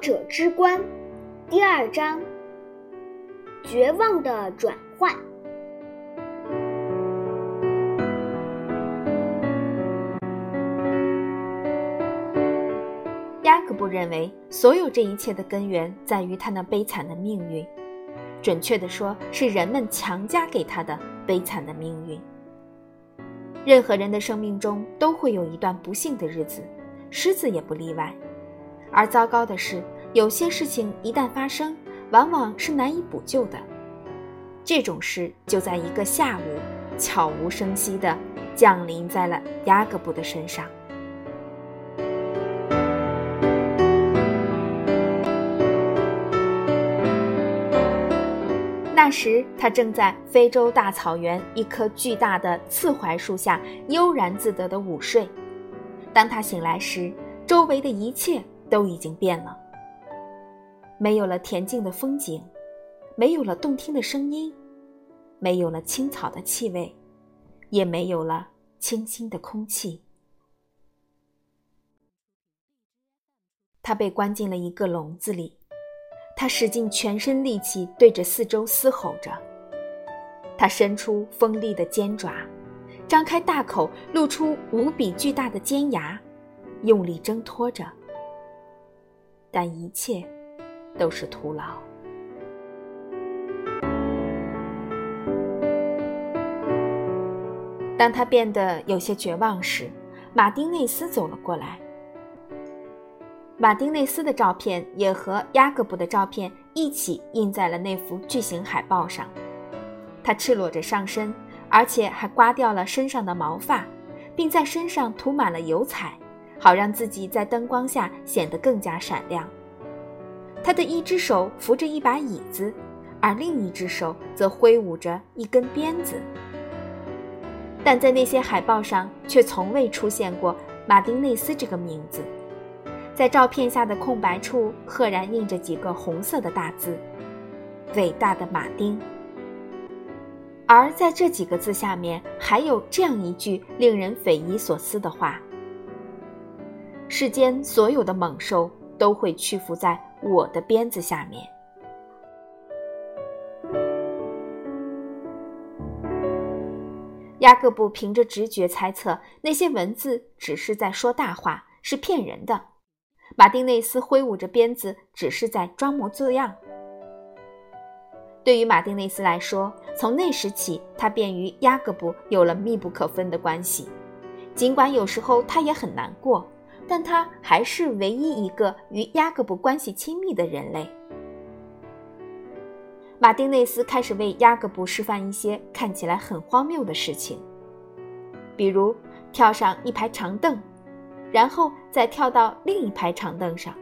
者之观第二章：绝望的转换。雅各布认为，所有这一切的根源在于他那悲惨的命运，准确的说，是人们强加给他的悲惨的命运。任何人的生命中都会有一段不幸的日子，狮子也不例外。而糟糕的是，有些事情一旦发生，往往是难以补救的。这种事就在一个下午，悄无声息地降临在了雅各布的身上。那时，他正在非洲大草原一棵巨大的刺槐树下悠然自得的午睡。当他醒来时，周围的一切。都已经变了，没有了恬静的风景，没有了动听的声音，没有了青草的气味，也没有了清新的空气。他被关进了一个笼子里，他使尽全身力气对着四周嘶吼着，他伸出锋利的尖爪，张开大口，露出无比巨大的尖牙，用力挣脱着。但一切都是徒劳。当他变得有些绝望时，马丁内斯走了过来。马丁内斯的照片也和雅各布的照片一起印在了那幅巨型海报上。他赤裸着上身，而且还刮掉了身上的毛发，并在身上涂满了油彩。好让自己在灯光下显得更加闪亮。他的一只手扶着一把椅子，而另一只手则挥舞着一根鞭子。但在那些海报上却从未出现过马丁内斯这个名字。在照片下的空白处，赫然印着几个红色的大字：“伟大的马丁。”而在这几个字下面，还有这样一句令人匪夷所思的话。世间所有的猛兽都会屈服在我的鞭子下面。雅各布凭着直觉猜测，那些文字只是在说大话，是骗人的。马丁内斯挥舞着鞭子，只是在装模作样。对于马丁内斯来说，从那时起，他便与雅各布有了密不可分的关系，尽管有时候他也很难过。但他还是唯一一个与雅各布关系亲密的人类。马丁内斯开始为雅各布示范一些看起来很荒谬的事情，比如跳上一排长凳，然后再跳到另一排长凳上。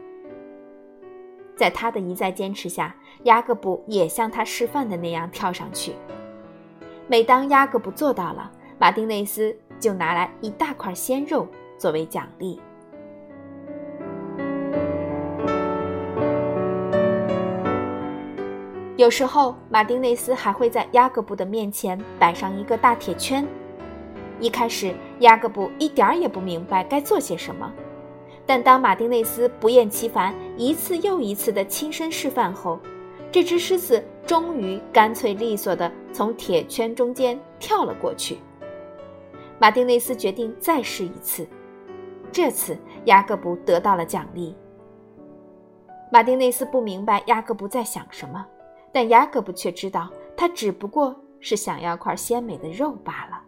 在他的一再坚持下，雅各布也像他示范的那样跳上去。每当雅各布做到了，马丁内斯就拿来一大块鲜肉作为奖励。有时候，马丁内斯还会在雅各布的面前摆上一个大铁圈。一开始，雅各布一点儿也不明白该做些什么，但当马丁内斯不厌其烦、一次又一次地亲身示范后，这只狮子终于干脆利索地从铁圈中间跳了过去。马丁内斯决定再试一次，这次雅各布得到了奖励。马丁内斯不明白雅各布在想什么。但雅各布却知道，他只不过是想要块鲜美的肉罢了。